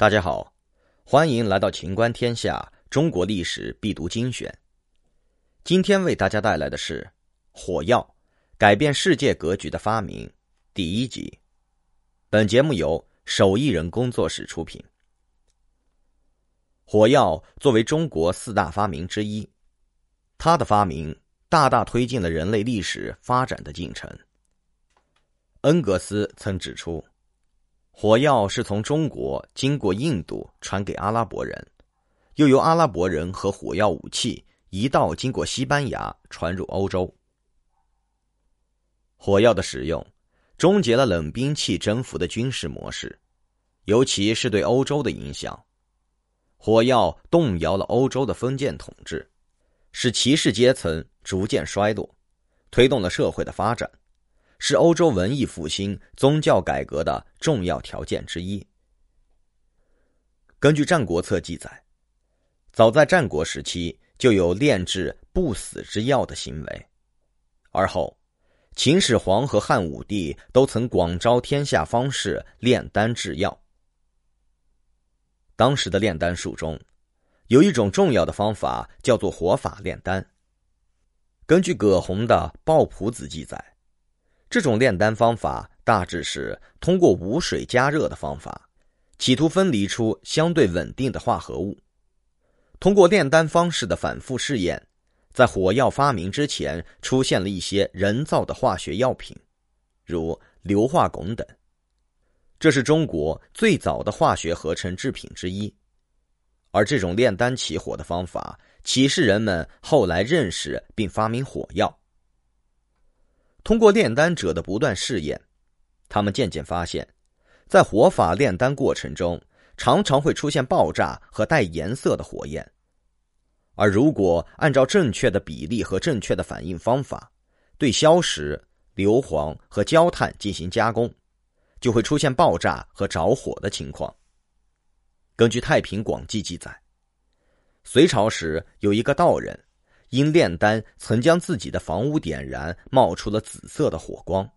大家好，欢迎来到《秦观天下》中国历史必读精选。今天为大家带来的是《火药改变世界格局的发明》第一集。本节目由手艺人工作室出品。火药作为中国四大发明之一，它的发明大大推进了人类历史发展的进程。恩格斯曾指出。火药是从中国经过印度传给阿拉伯人，又由阿拉伯人和火药武器一道经过西班牙传入欧洲。火药的使用，终结了冷兵器征服的军事模式，尤其是对欧洲的影响。火药动摇了欧洲的封建统治，使骑士阶层逐渐衰落，推动了社会的发展。是欧洲文艺复兴、宗教改革的重要条件之一。根据《战国策》记载，早在战国时期就有炼制不死之药的行为，而后秦始皇和汉武帝都曾广招天下方士炼丹制药。当时的炼丹术中，有一种重要的方法叫做火法炼丹。根据葛洪的《抱朴子》记载。这种炼丹方法大致是通过无水加热的方法，企图分离出相对稳定的化合物。通过炼丹方式的反复试验，在火药发明之前，出现了一些人造的化学药品，如硫化汞等。这是中国最早的化学合成制品之一。而这种炼丹起火的方法，启示人们后来认识并发明火药。通过炼丹者的不断试验，他们渐渐发现，在火法炼丹过程中，常常会出现爆炸和带颜色的火焰。而如果按照正确的比例和正确的反应方法，对硝石、硫磺和焦炭进行加工，就会出现爆炸和着火的情况。根据《太平广记》记载，隋朝时有一个道人。因炼丹曾将自己的房屋点燃，冒出了紫色的火光。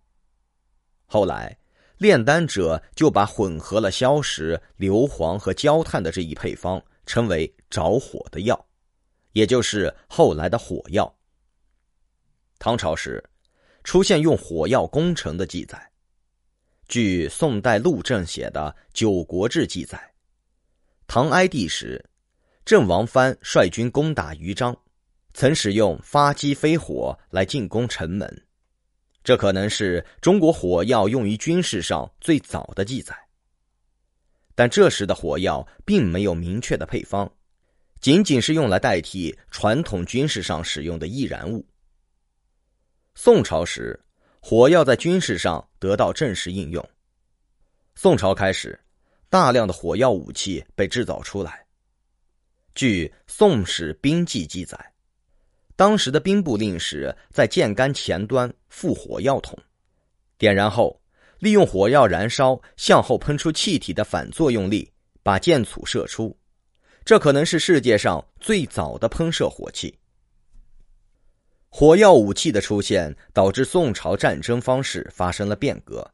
后来，炼丹者就把混合了硝石、硫磺和焦炭的这一配方称为“着火的药”，也就是后来的火药。唐朝时，出现用火药攻城的记载。据宋代陆正写的《九国志》记载，唐哀帝时，郑王藩率军攻打豫章。曾使用发机飞火来进攻城门，这可能是中国火药用于军事上最早的记载。但这时的火药并没有明确的配方，仅仅是用来代替传统军事上使用的易燃物。宋朝时，火药在军事上得到正式应用。宋朝开始，大量的火药武器被制造出来。据《宋史兵记》记载。当时的兵部令史在箭杆前端附火药桶，点燃后，利用火药燃烧向后喷出气体的反作用力，把箭簇射出。这可能是世界上最早的喷射火器。火药武器的出现导致宋朝战争方式发生了变革，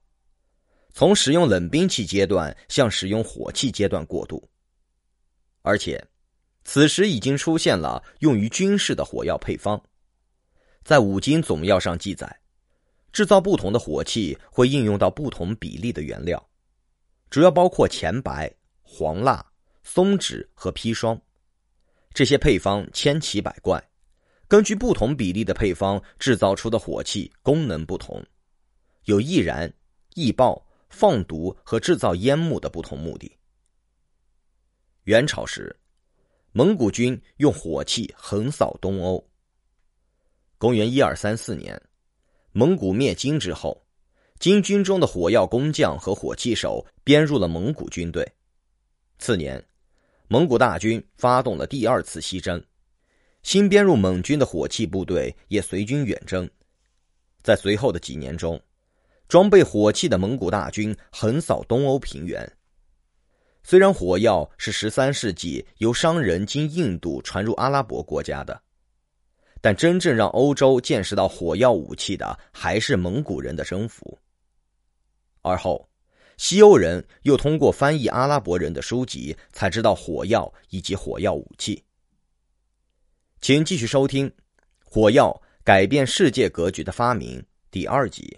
从使用冷兵器阶段向使用火器阶段过渡，而且。此时已经出现了用于军事的火药配方，在《五金总要》上记载，制造不同的火器会应用到不同比例的原料，主要包括钱白、黄蜡、松脂和砒霜。这些配方千奇百怪，根据不同比例的配方制造出的火器功能不同，有易燃、易爆、放毒和制造烟幕的不同目的。元朝时。蒙古军用火器横扫东欧。公元一二三四年，蒙古灭金之后，金军中的火药工匠和火器手编入了蒙古军队。次年，蒙古大军发动了第二次西征，新编入蒙军的火器部队也随军远征。在随后的几年中，装备火器的蒙古大军横扫东欧平原。虽然火药是十三世纪由商人经印度传入阿拉伯国家的，但真正让欧洲见识到火药武器的还是蒙古人的征服。而后，西欧人又通过翻译阿拉伯人的书籍，才知道火药以及火药武器。请继续收听《火药改变世界格局的发明》第二集。